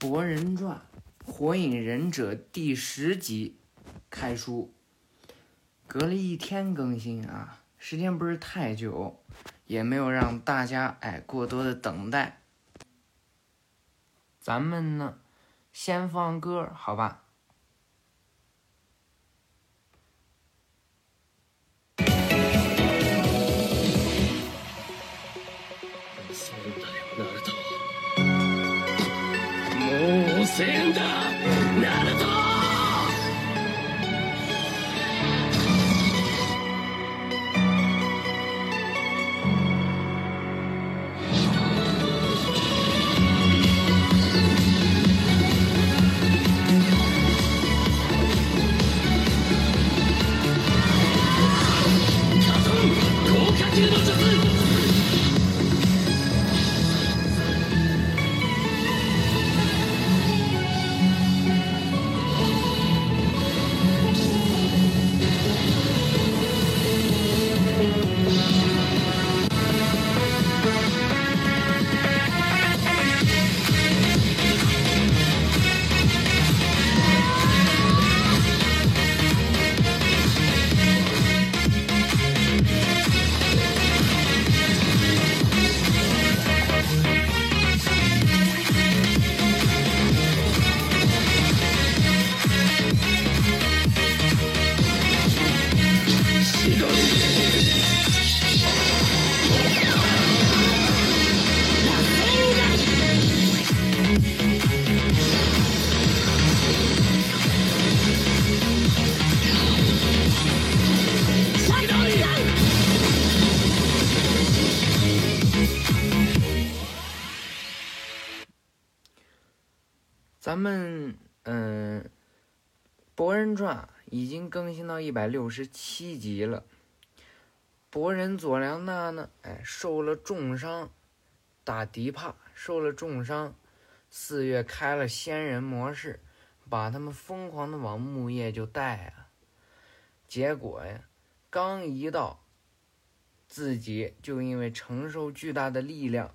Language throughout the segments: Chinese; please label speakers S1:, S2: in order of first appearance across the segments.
S1: 《博人传》《火影忍者》第十集开书，隔了一天更新啊，时间不是太久，也没有让大家哎过多的等待。咱们呢，先放歌，好吧？传》已经更新到一百六十七集了。博人佐良娜呢，哎，受了重伤，打迪帕受了重伤。四月开了仙人模式，把他们疯狂的往木叶就带啊。结果呀，刚一到，自己就因为承受巨大的力量，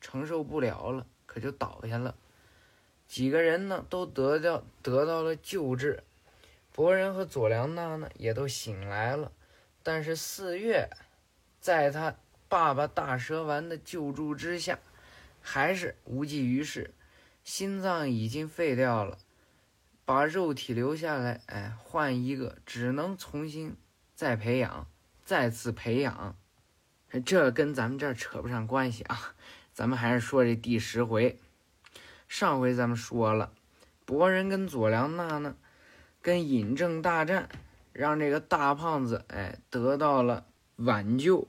S1: 承受不了了，可就倒下了。几个人呢都得到得到了救治，博人和佐良娜呢也都醒来了，但是四月在他爸爸大蛇丸的救助之下，还是无济于事，心脏已经废掉了，把肉体留下来，哎，换一个，只能重新再培养，再次培养，这跟咱们这儿扯不上关系啊，咱们还是说这第十回。上回咱们说了，博人跟佐良娜呢，跟尹正大战，让这个大胖子哎得到了挽救。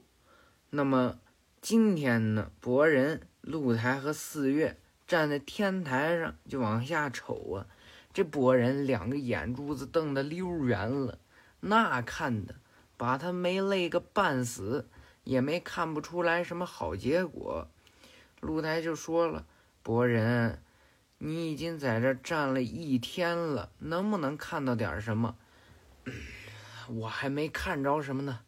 S1: 那么今天呢，博人、露台和四月站在天台上就往下瞅啊，这博人两个眼珠子瞪得溜圆了，那看的把他没累个半死，也没看不出来什么好结果。露台就说了，博人。你已经在这站了一天了，能不能看到点什么？我还没看着什么呢，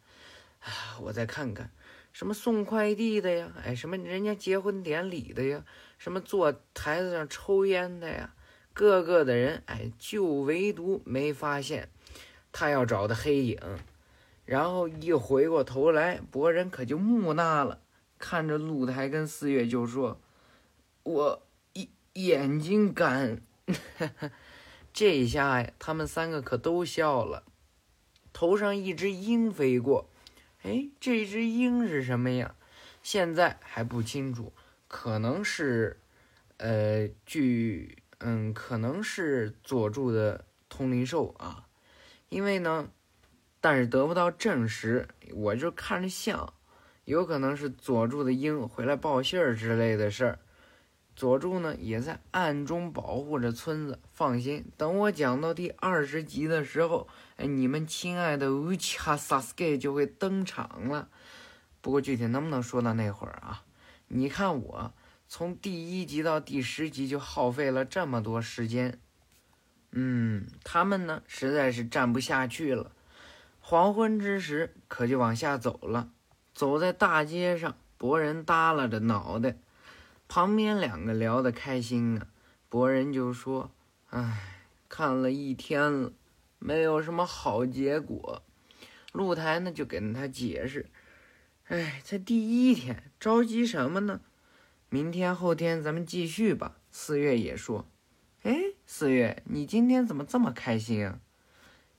S1: 我再看看，什么送快递的呀？哎，什么人家结婚典礼的呀？什么坐台子上抽烟的呀？各个的人，哎，就唯独没发现他要找的黑影。然后一回过头来，博人可就木讷了，看着露台跟四月就说：“我。”眼睛干，这一下呀，他们三个可都笑了。头上一只鹰飞过，哎，这只鹰是什么呀？现在还不清楚，可能是，呃，据嗯，可能是佐助的通灵兽啊。因为呢，但是得不到证实，我就看着像，有可能是佐助的鹰回来报信儿之类的事儿。佐助呢也在暗中保护着村子，放心，等我讲到第二十集的时候，哎，你们亲爱的乌卡萨斯盖就会登场了。不过具体能不能说到那会儿啊？你看我从第一集到第十集就耗费了这么多时间，嗯，他们呢实在是站不下去了。黄昏之时，可就往下走了。走在大街上，博人耷拉着脑袋。旁边两个聊得开心啊，博人就说：“唉，看了一天了，没有什么好结果。”露台呢就跟他解释：“哎，才第一天，着急什么呢？明天后天咱们继续吧。”四月也说：“哎，四月，你今天怎么这么开心啊？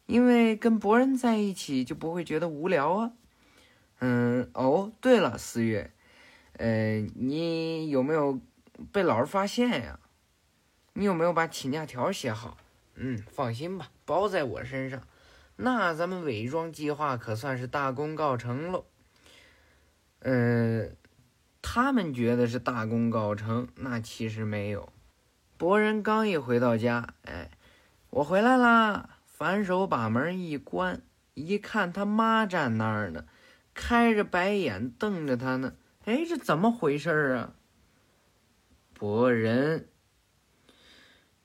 S1: 因为跟博人在一起就不会觉得无聊啊。”嗯，哦，对了，四月，呃，你有没有被老师发现呀？你有没有把请假条写好？嗯，放心吧，包在我身上。那咱们伪装计划可算是大功告成喽。嗯，他们觉得是大功告成，那其实没有。博人刚一回到家，哎，我回来啦！反手把门一关，一看他妈站那儿呢，开着白眼瞪着他呢。哎，这怎么回事啊？博人。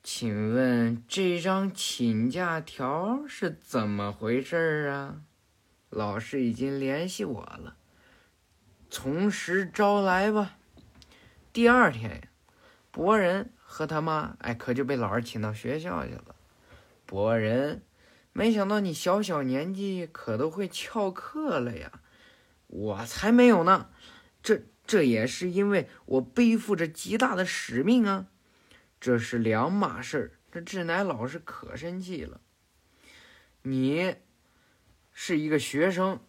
S1: 请问这张请假条是怎么回事啊？老师已经联系我了，从实招来吧。第二天，博人和他妈哎可就被老师请到学校去了。博人，没想到你小小年纪可都会翘课了呀！我才没有呢，这这也是因为我背负着极大的使命啊。这是两码事儿，这志乃老师可生气了。你是一个学生，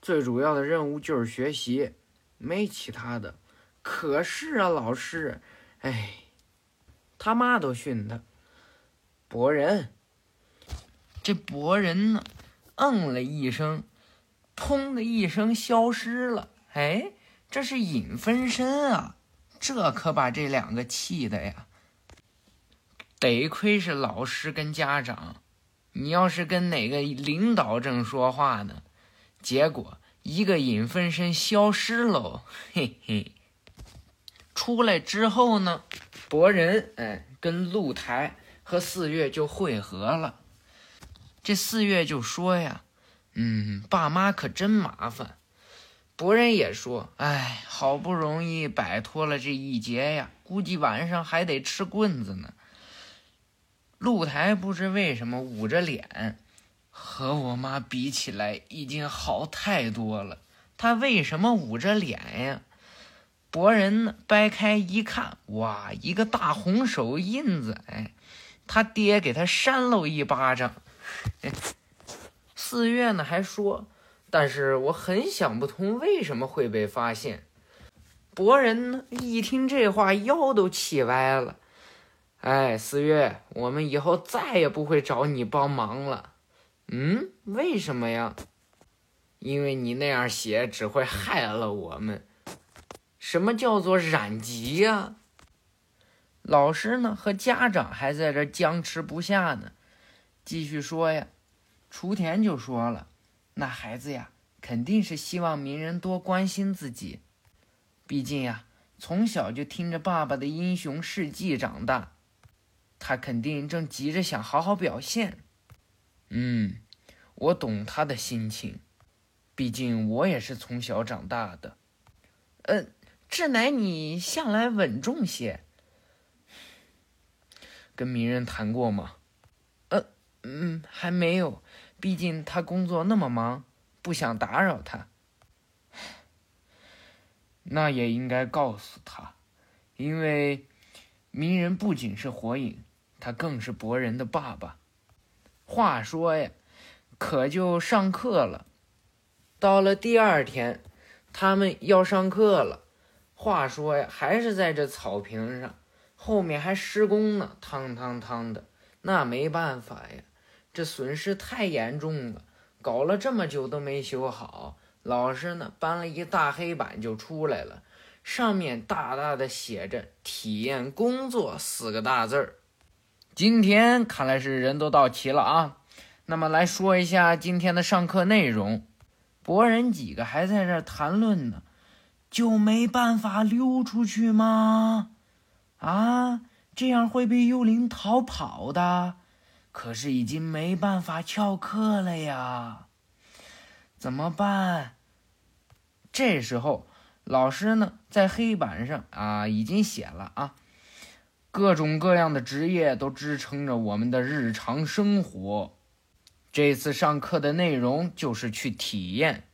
S1: 最主要的任务就是学习，没其他的。可是啊，老师，哎，他妈都训他。博人，这博人呢，嗯了一声，砰的一声消失了。哎，这是影分身啊！这可把这两个气的呀。得亏是老师跟家长，你要是跟哪个领导正说话呢，结果一个影分身消失喽，嘿嘿。出来之后呢，博人哎跟露台和四月就会合了。这四月就说呀，嗯，爸妈可真麻烦。博人也说，哎，好不容易摆脱了这一劫呀，估计晚上还得吃棍子呢。露台不知为什么捂着脸，和我妈比起来已经好太多了。他为什么捂着脸呀？博人呢？掰开一看，哇，一个大红手印子！哎，他爹给他扇了一巴掌。四月呢还说，但是我很想不通为什么会被发现。博人呢一听这话，腰都气歪了。哎，四月，我们以后再也不会找你帮忙了。嗯，为什么呀？因为你那样写只会害了我们。什么叫做染疾呀？老师呢和家长还在这僵持不下呢。继续说呀，雏田就说了，那孩子呀，肯定是希望鸣人多关心自己。毕竟呀，从小就听着爸爸的英雄事迹长大。他肯定正急着想好好表现，嗯，我懂他的心情，毕竟我也是从小长大的。嗯，志乃你向来稳重些，跟鸣人谈过吗？呃，嗯，还没有，毕竟他工作那么忙，不想打扰他。那也应该告诉他，因为鸣人不仅是火影。他更是博人的爸爸。话说呀，可就上课了。到了第二天，他们要上课了。话说呀，还是在这草坪上，后面还施工呢，汤汤汤的。那没办法呀，这损失太严重了，搞了这么久都没修好。老师呢，搬了一大黑板就出来了，上面大大的写着“体验工作”四个大字儿。今天看来是人都到齐了啊，那么来说一下今天的上课内容。博人几个还在这谈论呢，就没办法溜出去吗？啊，这样会被幽灵逃跑的。可是已经没办法翘课了呀，怎么办？这时候老师呢，在黑板上啊已经写了啊。各种各样的职业都支撑着我们的日常生活。这次上课的内容就是去体验，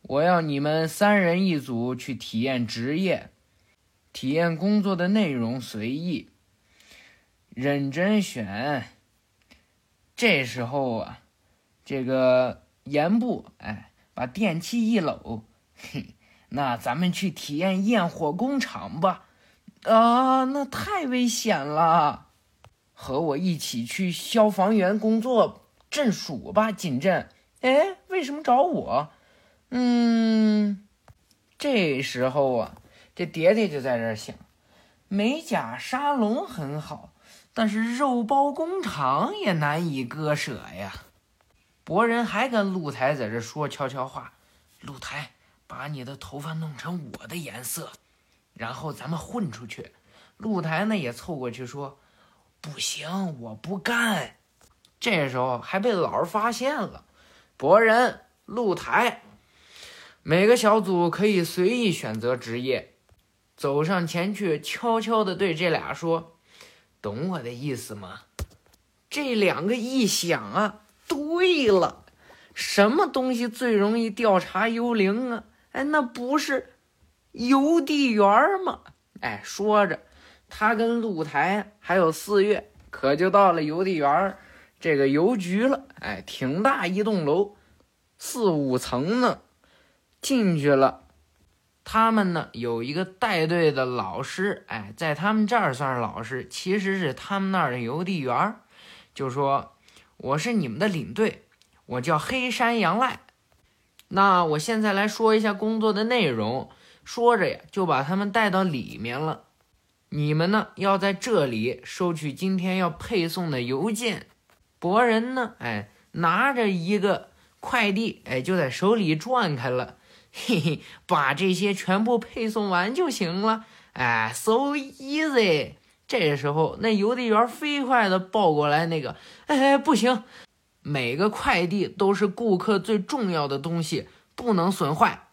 S1: 我要你们三人一组去体验职业，体验工作的内容随意，认真选。这时候啊，这个言部哎，把电器一搂，嘿，那咱们去体验焰火工厂吧。啊，那太危险了，和我一起去消防员工作镇暑吧，锦镇。哎，为什么找我？嗯，这时候啊，这蝶蝶就在这儿想，美甲沙龙很好，但是肉包工厂也难以割舍呀。博人还跟露台在这说悄悄话：“露台，把你的头发弄成我的颜色。”然后咱们混出去，露台呢也凑过去说：“不行，我不干。”这时候还被老师发现了。博人、露台，每个小组可以随意选择职业。走上前去，悄悄地对这俩说：“懂我的意思吗？”这两个一想啊，对了，什么东西最容易调查幽灵啊？哎，那不是。邮递员吗，哎，说着，他跟露台还有四月，可就到了邮递员这个邮局了。哎，挺大一栋楼，四五层呢。进去了，他们呢有一个带队的老师，哎，在他们这儿算是老师，其实是他们那儿的邮递员儿。就说我是你们的领队，我叫黑山羊赖。那我现在来说一下工作的内容。说着呀，就把他们带到里面了。你们呢，要在这里收取今天要配送的邮件。博人呢，哎，拿着一个快递，哎，就在手里转开了。嘿嘿，把这些全部配送完就行了。哎，so easy。这时候，那邮递员飞快地抱过来那个，哎，不行，每个快递都是顾客最重要的东西，不能损坏。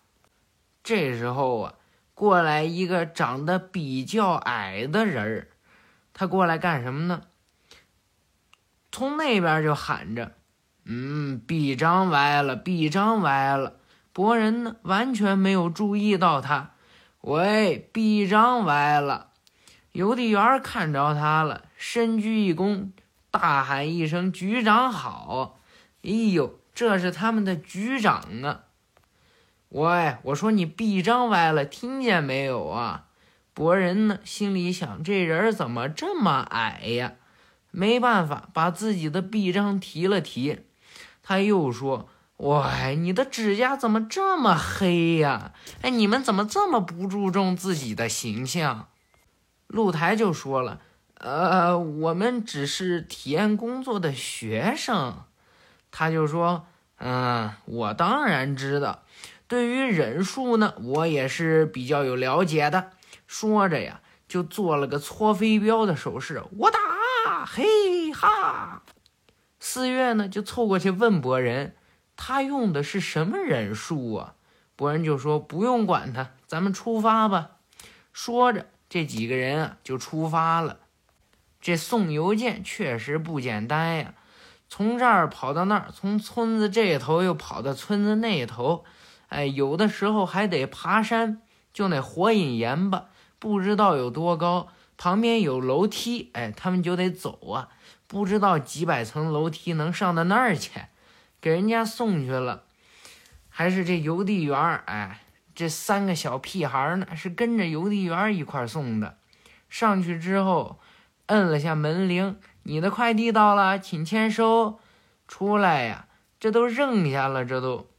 S1: 这时候啊，过来一个长得比较矮的人儿，他过来干什么呢？从那边就喊着：“嗯，臂章歪了，臂章歪了。”博人呢，完全没有注意到他。喂，臂章歪了！邮递员看着他了，深鞠一躬，大喊一声：“局长好！”哎呦，这是他们的局长啊！喂，我说你臂章歪了，听见没有啊？博人呢，心里想，这人怎么这么矮呀？没办法，把自己的臂章提了提。他又说：“喂，你的指甲怎么这么黑呀？哎，你们怎么这么不注重自己的形象？”露台就说了：“呃，我们只是体验工作的学生。”他就说：“嗯，我当然知道。”对于忍术呢，我也是比较有了解的。说着呀，就做了个搓飞镖的手势。我打，嘿哈！四月呢，就凑过去问博人，他用的是什么忍术啊？博人就说不用管他，咱们出发吧。说着，这几个人啊就出发了。这送邮件确实不简单呀，从这儿跑到那儿，从村子这头又跑到村子那头。哎，有的时候还得爬山，就那火影岩吧，不知道有多高，旁边有楼梯，哎，他们就得走啊，不知道几百层楼梯能上到那儿去，给人家送去了，还是这邮递员哎，这三个小屁孩呢，是跟着邮递员一块送的，上去之后，摁了下门铃，你的快递到了，请签收，出来呀，这都扔下了，这都。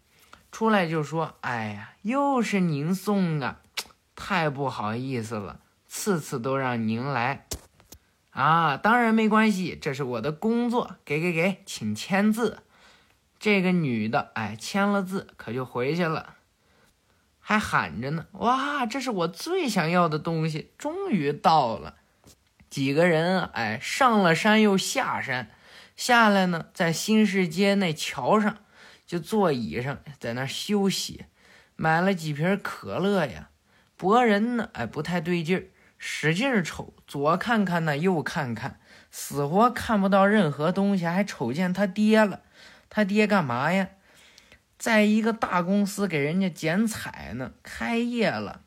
S1: 出来就说：“哎呀，又是您送啊，太不好意思了，次次都让您来啊。当然没关系，这是我的工作。给给给，请签字。这个女的，哎，签了字，可就回去了，还喊着呢。哇，这是我最想要的东西，终于到了。几个人，哎，上了山又下山，下来呢，在新市街那桥上。”就座椅上在那休息，买了几瓶可乐呀。博人呢，哎，不太对劲儿，使劲瞅，左看看呢，右看看，死活看不到任何东西，还瞅见他爹了。他爹干嘛呀？在一个大公司给人家剪彩呢，开业了。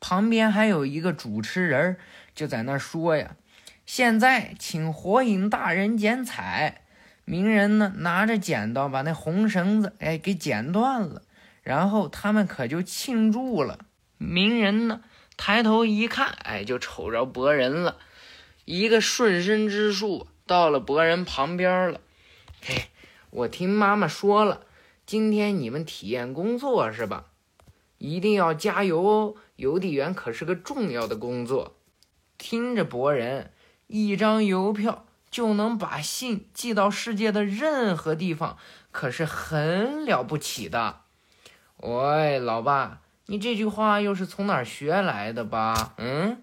S1: 旁边还有一个主持人就在那说呀：“现在请火影大人剪彩。”鸣人呢拿着剪刀把那红绳子哎给剪断了，然后他们可就庆祝了。鸣人呢抬头一看，哎，就瞅着博人了，一个顺身之术到了博人旁边了。嘿，我听妈妈说了，今天你们体验工作是吧？一定要加油哦！邮递员可是个重要的工作。听着，博人，一张邮票就能把信寄到世界的任何地方，可是很了不起的。喂，老爸，你这句话又是从哪儿学来的吧？嗯？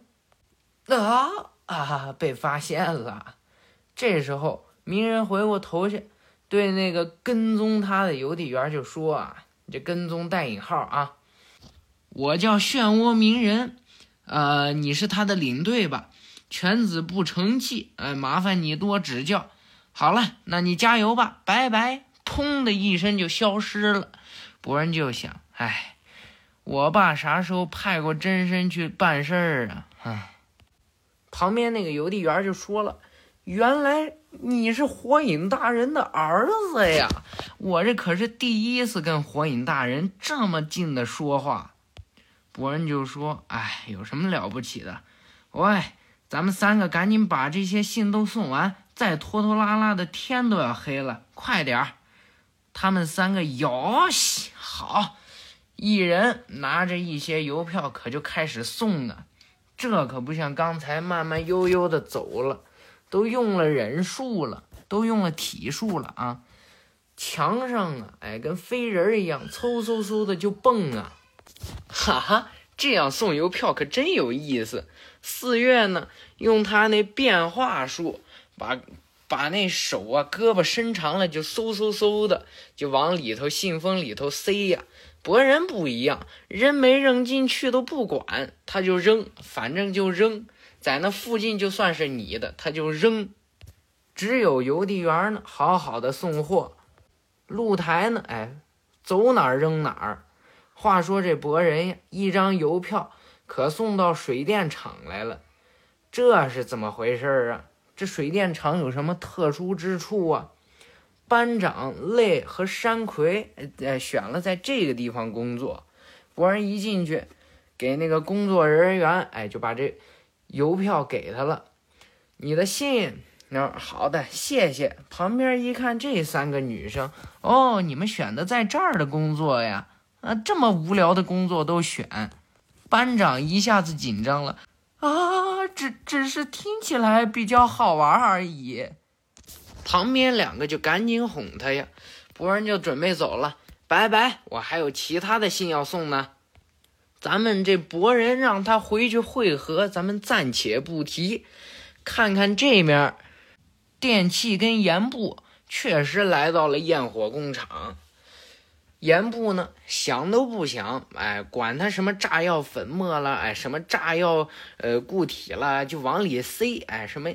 S1: 啊啊！被发现了。这时候，鸣人回过头去，对那个跟踪他的邮递员就说：“啊，这跟踪带引号啊。”我叫漩涡鸣人，呃，你是他的领队吧？犬子不成器，哎，麻烦你多指教。好了，那你加油吧，拜拜！砰的一声就消失了。博人就想，哎，我爸啥时候派过真身去办事儿啊？唉。旁边那个邮递员就说了：“原来你是火影大人的儿子呀！我这可是第一次跟火影大人这么近的说话。”博人就说：“哎，有什么了不起的？喂，咱们三个赶紧把这些信都送完，再拖拖拉拉的天都要黑了，快点儿！”他们三个哟西好，一人拿着一些邮票，可就开始送了。这可不像刚才慢慢悠悠的走了，都用了人术了，都用了体术了啊！墙上啊，哎，跟飞人一样，嗖嗖嗖的就蹦啊！哈哈，这样送邮票可真有意思。四月呢，用他那变化术，把把那手啊、胳膊伸长了，就嗖嗖嗖的就往里头信封里头塞呀。博人不一样，扔没扔进去都不管，他就扔，反正就扔，在那附近就算是你的，他就扔。只有邮递员呢，好好的送货，露台呢，哎，走哪儿扔哪儿。话说这博人呀，一张邮票可送到水电厂来了，这是怎么回事啊？这水电厂有什么特殊之处啊？班长累和山葵呃选了在这个地方工作。博人一进去，给那个工作人员哎就把这邮票给他了。你的信，那好的，谢谢。旁边一看，这三个女生哦，你们选的在这儿的工作呀？啊，这么无聊的工作都选，班长一下子紧张了。啊，只只是听起来比较好玩而已。旁边两个就赶紧哄他呀，博人就准备走了。拜拜，我还有其他的信要送呢。咱们这博人让他回去会合，咱们暂且不提。看看这面，电器跟盐部确实来到了焰火工厂。盐部呢，想都不想，哎，管他什么炸药粉末了，哎，什么炸药呃固体了，就往里塞，哎，什么，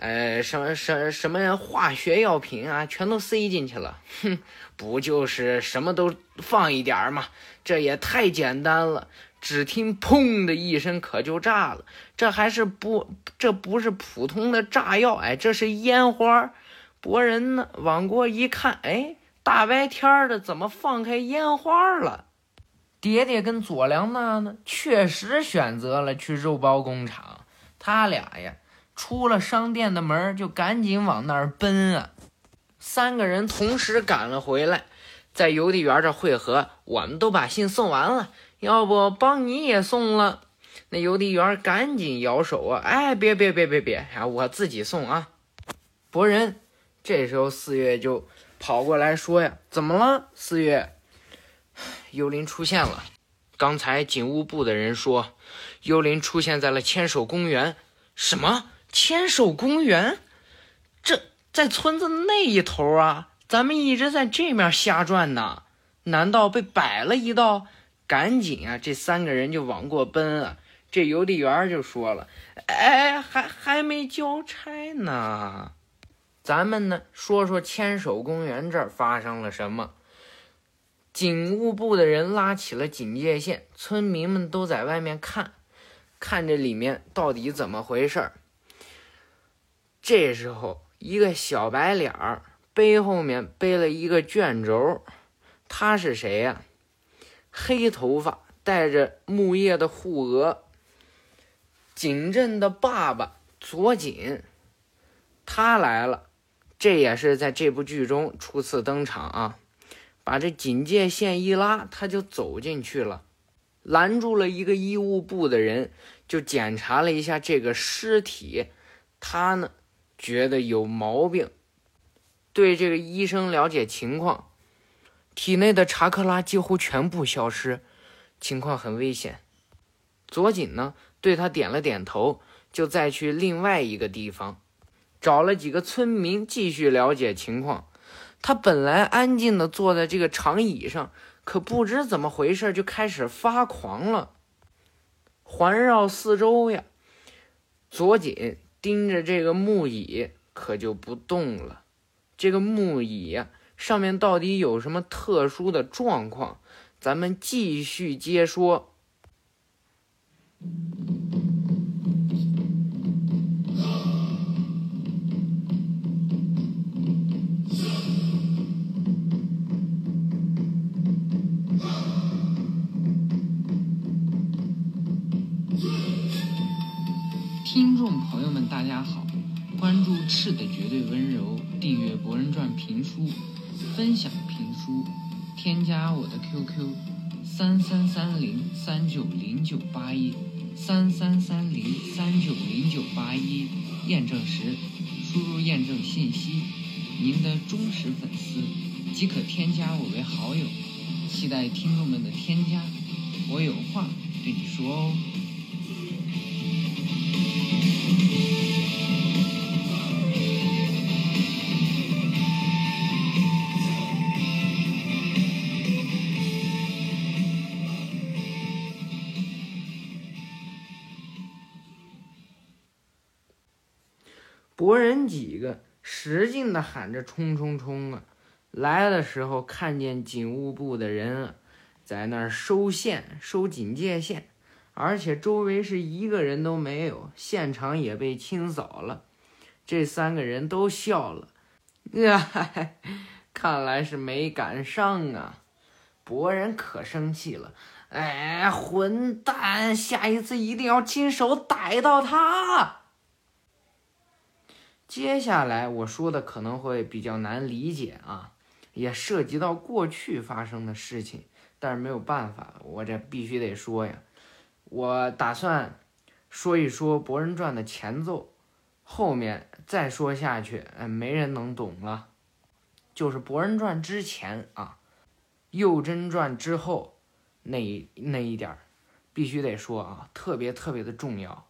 S1: 呃，什么什什么化学药品啊，全都塞进去了。哼，不就是什么都放一点嘛？这也太简单了。只听砰的一声，可就炸了。这还是不，这不是普通的炸药，哎，这是烟花。博人呢，往过一看，哎。大白天的，怎么放开烟花了？爹爹跟佐良娜呢，确实选择了去肉包工厂。他俩呀，出了商店的门，就赶紧往那儿奔啊。三个人同时赶了回来，在邮递员这汇合。我们都把信送完了，要不帮你也送了？那邮递员赶紧摇手啊，哎，别别别别别，啊，我自己送啊。博人，这时候四月就。跑过来说呀，怎么了？四月，幽灵出现了。刚才警务部的人说，幽灵出现在了千手公园。什么？千手公园？这在村子那一头啊！咱们一直在这面瞎转呢，难道被摆了一道？赶紧啊！这三个人就往过奔啊！这邮递员就说了：“哎，还还没交差呢。咱们呢，说说千手公园这儿发生了什么。”警务部的人拉起了警戒线，村民们都在外面看，看这里面到底怎么回事儿。这时候，一个小白脸儿背后面背了一个卷轴，他是谁呀、黑头发，戴着木叶的护额。景镇的爸爸左锦，他来了，这也是在这部剧中初次登场啊。把这警戒线一拉，他就走进去了，拦住了一个医务部的人，就检查了一下这个尸体。他呢觉得有毛病，对这个医生了解情况，体内的查克拉几乎全部消失，情况很危险。左锦呢对他点了点头，就再去另外一个地方，找了几个村民继续了解情况。他本来安静的坐在这个长椅上，可不知怎么回事就开始发狂了，环绕四周呀。左锦盯着这个木椅，可就不动了。这个木椅，上面到底有什么特殊的状况？咱们继续接说。大家好！关注“赤的绝对温柔”，订阅《博人传》评书，分享评书，添加我的 QQ：三三三零三九零九八一三三三零三九零九八一，验证时输入验证信息，您的忠实粉丝即可添加我为好友，期待听众们的添加，我有话对你说哦。劲的喊着“冲冲冲啊！”来的时候看见警务部的人，在那儿收线、收警戒线，而且周围是一个人都没有，现场也被清扫了。这三个人都笑了，呀，看来是没赶上啊！博人可生气了，哎，混蛋！下一次一定要亲手逮到他。接下来我说的可能会比较难理解啊，也涉及到过去发生的事情，但是没有办法，我这必须得说呀。我打算说一说《博人传》的前奏，后面再说下去，哎，没人能懂了。就是《博人传》之前啊，《幼真传》之后那那一点儿，必须得说啊，特别特别的重要。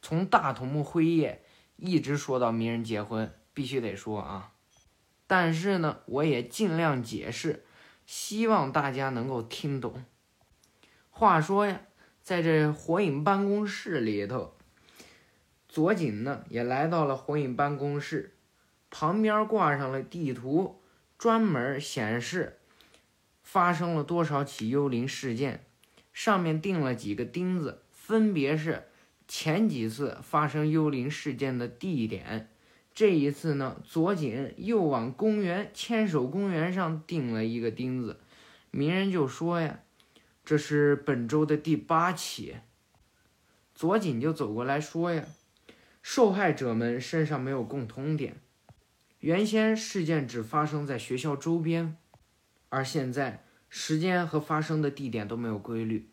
S1: 从大筒木辉夜。一直说到鸣人结婚，必须得说啊。但是呢，我也尽量解释，希望大家能够听懂。话说呀，在这火影办公室里头，佐井呢也来到了火影办公室，旁边挂上了地图，专门显示发生了多少起幽灵事件，上面钉了几个钉子，分别是。前几次发生幽灵事件的地点，这一次呢，佐井又往公园牵手公园上钉了一个钉子。鸣人就说呀：“这是本周的第八起。”佐井就走过来说呀：“受害者们身上没有共同点，原先事件只发生在学校周边，而现在时间和发生的地点都没有规律。”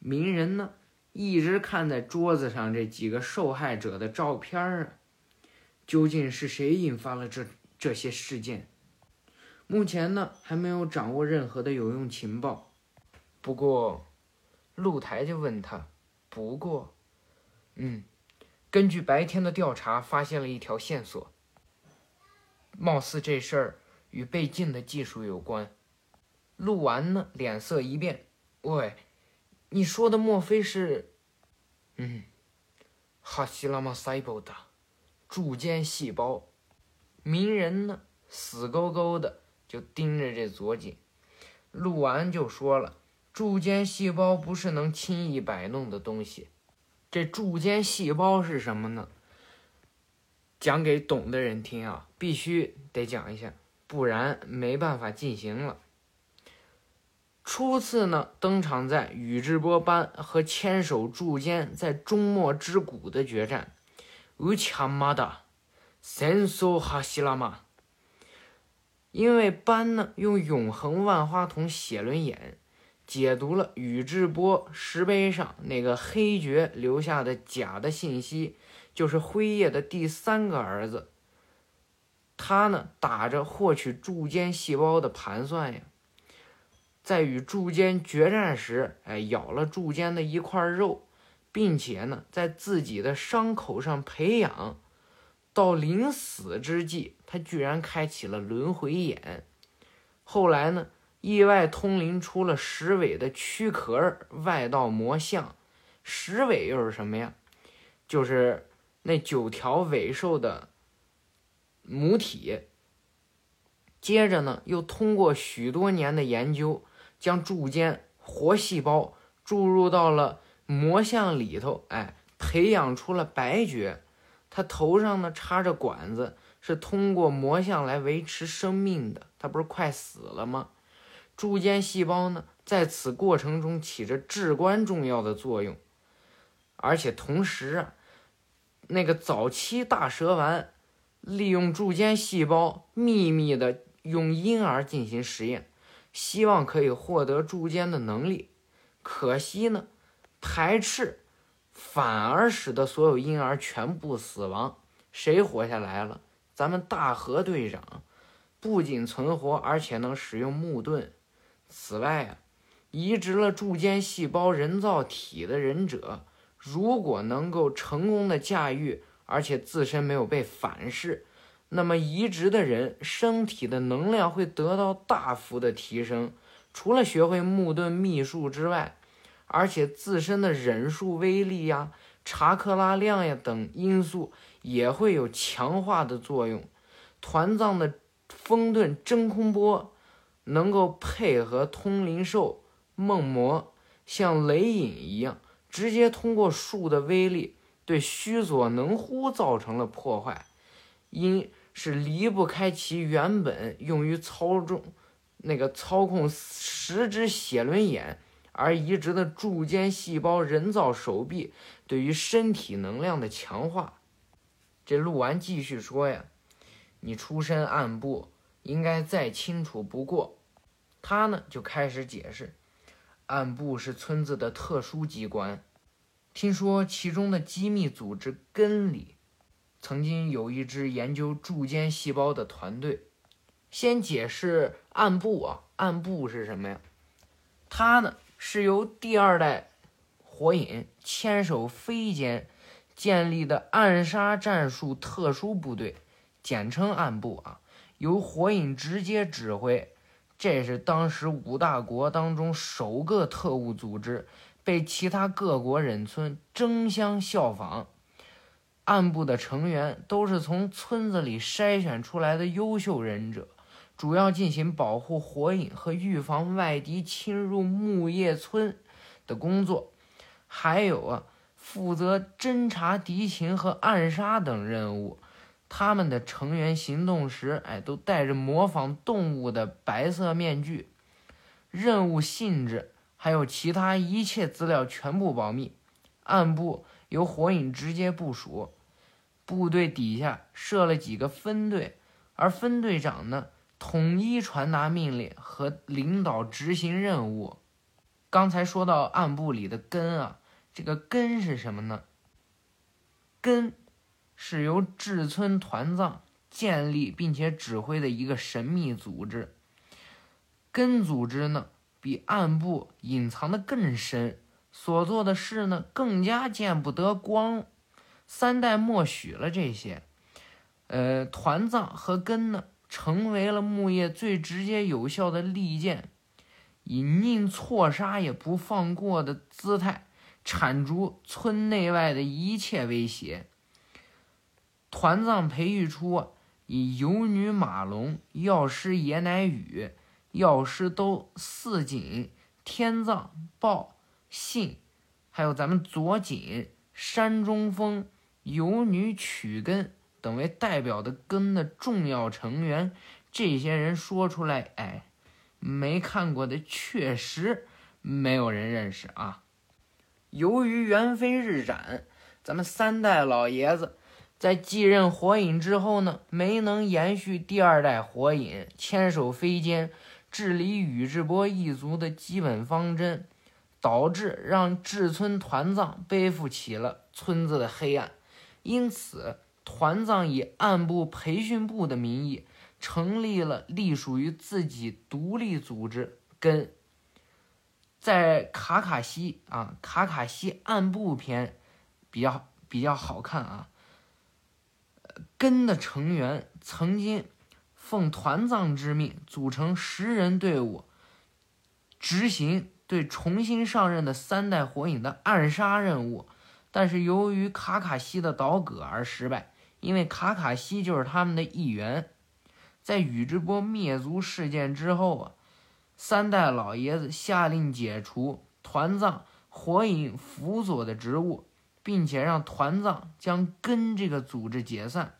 S1: 鸣人呢？一直看在桌子上这几个受害者的照片啊，究竟是谁引发了这这些事件？目前呢还没有掌握任何的有用情报。不过，露台就问他：“不过，嗯，根据白天的调查，发现了一条线索，貌似这事儿与被禁的技术有关。”录完呢，脸色一变：“喂。”你说的莫非是嗯，哈西拉玛塞波的柱间细胞，鸣人呢死勾勾的就盯着这左井。录完就说了，柱间细胞不是能轻易摆弄的东西。这柱间细胞是什么呢？讲给懂的人听啊，必须得讲一下，不然没办法进行了。初次呢登场在宇智波斑和千手柱间在终末之谷的决战，乌强马达，神索哈西拉玛。因为斑呢用永恒万花筒写轮眼解读了宇智波石碑上那个黑爵留下的假的信息。就是辉夜的第三个儿子，他呢打着获取柱间细胞的盘算呀，在与柱间决战时，哎，咬了柱间的一块肉，并且呢在自己的伤口上培养，到临死之际，他居然开启了轮回眼。后来呢，意外通灵出了石尾的躯壳外道魔像，石尾又是什么呀？就是。那九条尾兽的母体，接着呢，又通过许多年的研究，将柱间活细胞注入到了魔像里头，哎，培养出了白绝。他头上呢插着管子，是通过魔像来维持生命的。他不是快死了吗？柱间细胞呢，在此过程中起着至关重要的作用，而且同时啊。那个早期大蛇丸利用柱间细胞秘密的用婴儿进行实验，希望可以获得柱间的能力。可惜呢，排斥反而使得所有婴儿全部死亡。谁活下来了？咱们大河队长不仅存活，而且能使用木盾。此外啊，移植了柱间细胞人造体的忍者。如果能够成功的驾驭，而且自身没有被反噬，那么移植的人身体的能量会得到大幅的提升。除了学会木遁秘术之外，而且自身的忍术威力呀、查克拉量呀等因素也会有强化的作用。团藏的风遁真空波能够配合通灵兽梦魔，像雷影一样。直接通过树的威力对须佐能乎造成了破坏，因是离不开其原本用于操纵那个操控十只血轮眼而移植的柱间细胞人造手臂对于身体能量的强化。这录完继续说呀，你出身暗部，应该再清楚不过。他呢就开始解释。暗部是村子的特殊机关，听说其中的机密组织根里，曾经有一支研究柱间细胞的团队。先解释暗部啊，暗部是什么呀？它呢是由第二代火影千手飞间建立的暗杀战术特殊部队，简称暗部啊，由火影直接指挥。这是当时五大国当中首个特务组织，被其他各国忍村争相效仿。暗部的成员都是从村子里筛选出来的优秀忍者，主要进行保护火影和预防外敌侵入木叶村的工作，还有啊，负责侦察敌情和暗杀等任务。他们的成员行动时，哎，都戴着模仿动物的白色面具。任务性质还有其他一切资料全部保密。暗部由火影直接部署，部队底下设了几个分队，而分队长呢，统一传达命令和领导执行任务。刚才说到暗部里的根啊，这个根是什么呢？根。是由志村团藏建立并且指挥的一个神秘组织。根组织呢，比暗部隐藏的更深，所做的事呢更加见不得光。三代默许了这些。呃，团藏和根呢，成为了木叶最直接有效的利剑，以宁错杀也不放过的姿态。铲除村内外的一切威胁。团藏培育出以游女马龙、药师爷乃宇、药师兜四锦、天藏豹信，还有咱们左锦、山中风、游女曲根等为代表的根的重要成员。这些人说出来，哎，没看过的确实没有人认识啊。由于元妃日斩，咱们三代老爷子在继任火影之后呢，没能延续第二代火影千手飞间治理宇智波一族的基本方针，导致让志村团藏背负起了村子的黑暗。因此，团藏以暗部培训部的名义。成立了隶属于自己独立组织根，在卡卡西啊，卡卡西暗部篇比较比较好看啊。根的成员曾经奉团藏之命组成十人队伍，执行对重新上任的三代火影的暗杀任务，但是由于卡卡西的倒戈而失败，因为卡卡西就是他们的一员。在宇智波灭族事件之后啊，三代老爷子下令解除团藏火影辅佐的职务，并且让团藏将根这个组织解散。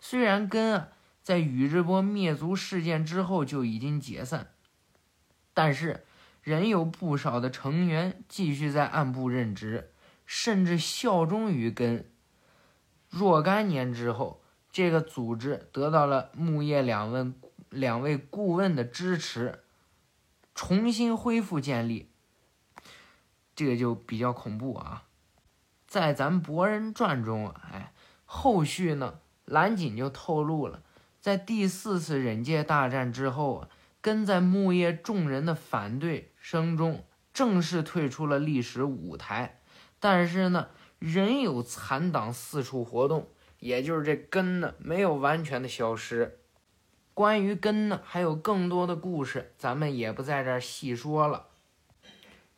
S1: 虽然根啊在宇智波灭族事件之后就已经解散，但是仍有不少的成员继续在暗部任职，甚至效忠于根。若干年之后。这个组织得到了木叶两位两位顾问的支持，重新恢复建立。这个就比较恐怖啊！在咱《博人传》中，哎，后续呢，蓝井就透露了，在第四次忍界大战之后啊，跟在木叶众人的反对声中，正式退出了历史舞台。但是呢，仍有残党四处活动。也就是这根呢，没有完全的消失。关于根呢，还有更多的故事，咱们也不在这儿细说了。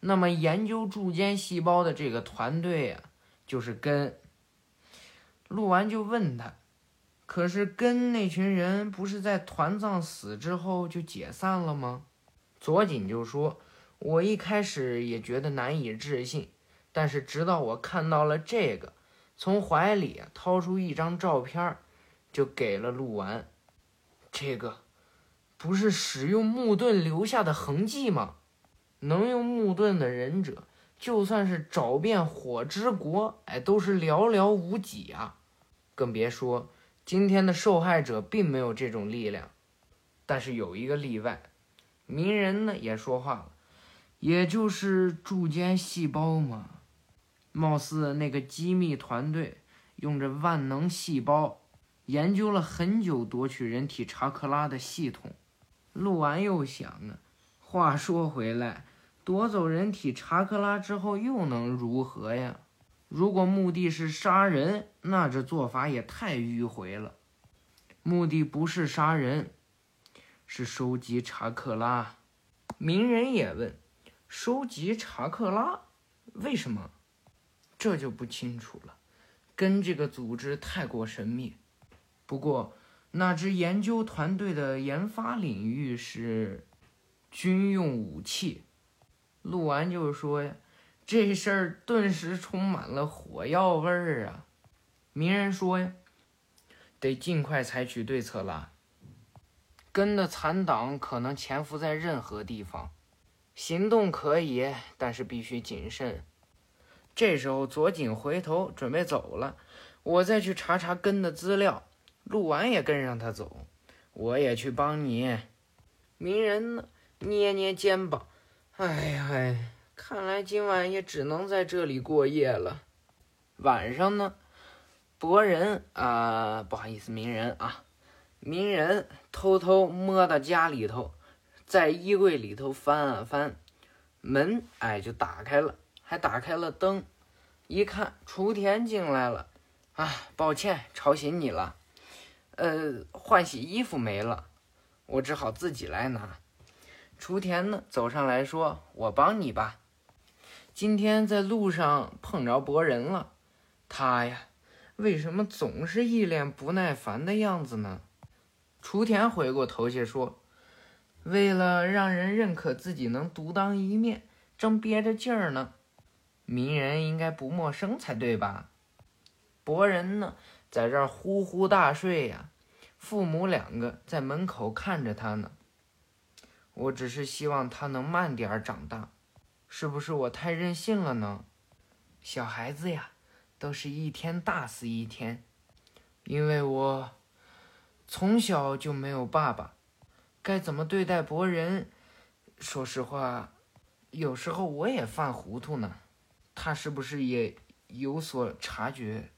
S1: 那么，研究柱间细胞的这个团队啊，就是根。录完就问他，可是根那群人不是在团藏死之后就解散了吗？佐井就说：“我一开始也觉得难以置信，但是直到我看到了这个。”从怀里掏出一张照片，就给了鹿丸。这个不是使用木盾留下的痕迹吗？能用木盾的忍者，就算是找遍火之国，哎，都是寥寥无几啊！更别说今天的受害者并没有这种力量。但是有一个例外，鸣人呢也说话了，也就是柱间细胞嘛。貌似那个机密团队用着万能细胞研究了很久夺取人体查克拉的系统。录完又想啊，话说回来，夺走人体查克拉之后又能如何呀？如果目的是杀人，那这做法也太迂回了。目的不是杀人，是收集查克拉。鸣人也问：收集查克拉，为什么？这就不清楚了，跟这个组织太过神秘。不过，那支研究团队的研发领域是军用武器。录完就说呀，这事儿顿时充满了火药味儿啊！鸣人说呀，得尽快采取对策了。跟的残党可能潜伏在任何地方，行动可以，但是必须谨慎。这时候，佐井回头准备走了，我再去查查根的资料。录完也跟上他走，我也去帮你。鸣人呢，捏捏肩膀，哎呀，看来今晚也只能在这里过夜了。晚上呢，博人啊，不好意思，鸣人啊，鸣人偷偷摸到家里头，在衣柜里头翻啊翻，门哎就打开了。还打开了灯，一看雏田进来了，啊，抱歉吵醒你了，呃，换洗衣服没了，我只好自己来拿。雏田呢走上来说：“我帮你吧。”今天在路上碰着博人了，他呀，为什么总是一脸不耐烦的样子呢？雏田回过头去说：“为了让人认可自己能独当一面，正憋着劲儿呢。名人应该不陌生才对吧？博人呢，在这儿呼呼大睡呀，父母两个在门口看着他呢。我只是希望他能慢点长大，是不是我太任性了呢？小孩子呀，都是一天大死一天，因为我。”从小就没有爸爸，该怎么对待博人？说实话，有时候我也犯糊涂呢。他是不是也有所察觉？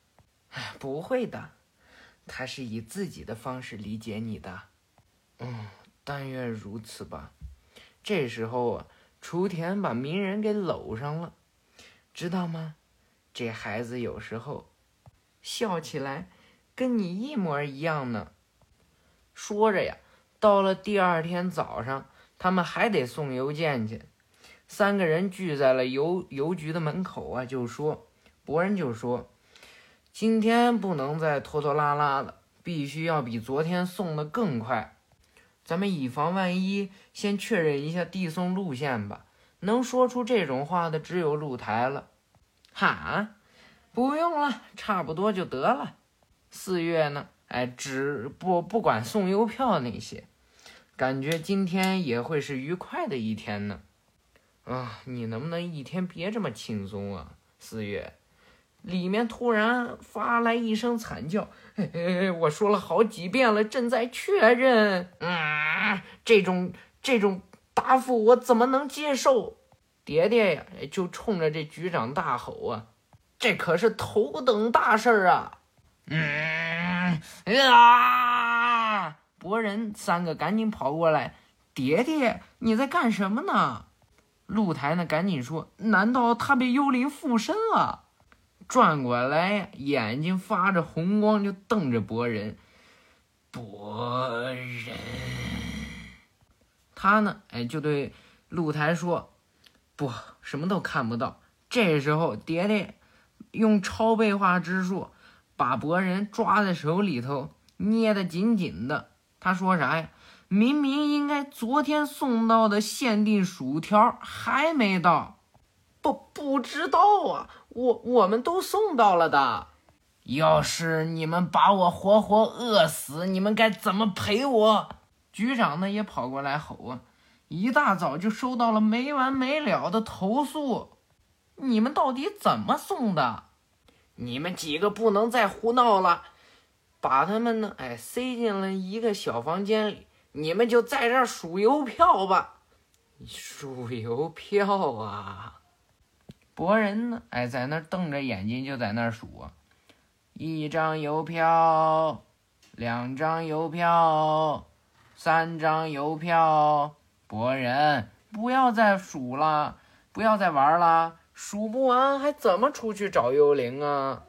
S1: 哎，不会的，他是以自己的方式理解你的。嗯，但愿如此吧。这时候啊，雏田把鸣人给搂上了，知道吗？这孩子有时候笑起来跟你一模一样呢。说着呀，到了第二天早上，他们还得送邮件去。三个人聚在了邮邮局的门口啊，就说：“博人就说，今天不能再拖拖拉拉了，必须要比昨天送的更快。咱们以防万一，先确认一下递送路线吧。能说出这种话的只有露台了。哈，不用了，差不多就得了。四月呢？”哎，只不不管送邮票那些，感觉今天也会是愉快的一天呢。啊，你能不能一天别这么轻松啊？四月，里面突然发来一声惨叫。嘿嘿，我说了好几遍了，正在确认。啊，这种这种答复我怎么能接受？爹爹呀，就冲着这局长大吼啊！这可是头等大事儿啊！嗯。啊！博人三个赶紧跑过来，爹爹，你在干什么呢？露台呢？赶紧说，难道他被幽灵附身了？转过来，眼睛发着红光，就瞪着博人。博人，他呢？哎，就对露台说，不，什么都看不到。这时候，爹爹用超倍化之术。把博人抓在手里头，捏得紧紧的。他说啥呀？明明应该昨天送到的限定薯条还没到，不不知道啊。我我们都送到了的。要是你们把我活活饿死，你们该怎么赔我？局长呢也跑过来吼啊！一大早就收到了没完没了的投诉，你们到底怎么送的？你们几个不能再胡闹了，把他们呢，哎，塞进了一个小房间里。你们就在这儿数邮票吧。数邮票啊！博人呢，哎，在那儿瞪着眼睛就在那儿数啊。一张邮票，两张邮票，三张邮票。博人，不要再数了，不要再玩了。数不完还怎么出去找幽灵啊？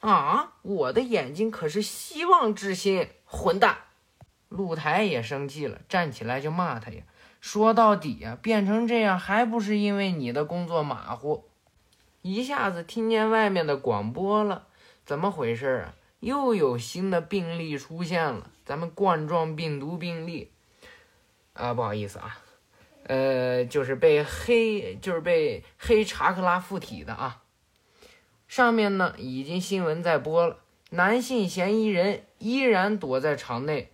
S1: 啊！我的眼睛可是希望之星，混蛋！露台也生气了，站起来就骂他呀。说到底呀，变成这样还不是因为你的工作马虎？一下子听见外面的广播了，怎么回事啊？又有新的病例出现了，咱们冠状病毒病例。啊，不好意思啊。呃，就是被黑，就是被黑查克拉附体的啊。上面呢已经新闻在播了，男性嫌疑人依然躲在场内，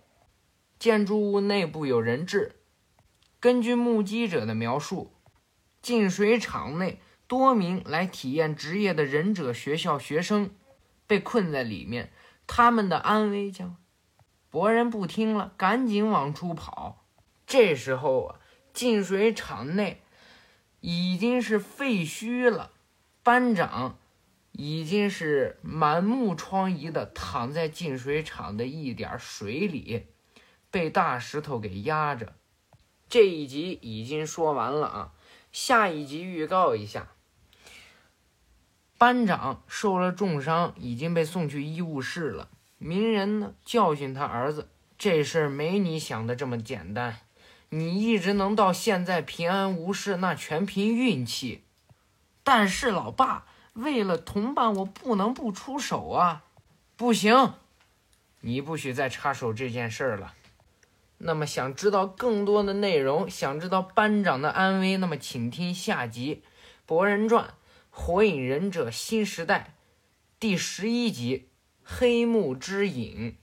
S1: 建筑物内部有人质。根据目击者的描述，净水厂内多名来体验职业的忍者学校学生被困在里面，他们的安危将……博人不听了，赶紧往出跑。这时候啊。净水厂内已经是废墟了，班长已经是满目疮痍的躺在净水厂的一点水里，被大石头给压着。这一集已经说完了啊，下一集预告一下：班长受了重伤，已经被送去医务室了。鸣人呢，教训他儿子，这事儿没你想的这么简单。你一直能到现在平安无事，那全凭运气。但是老爸，为了同伴，我不能不出手啊！不行，你不许再插手这件事儿了。那么，想知道更多的内容，想知道班长的安危，那么请听下集《博人传》《火影忍者新时代》第十一集《黑幕之影》。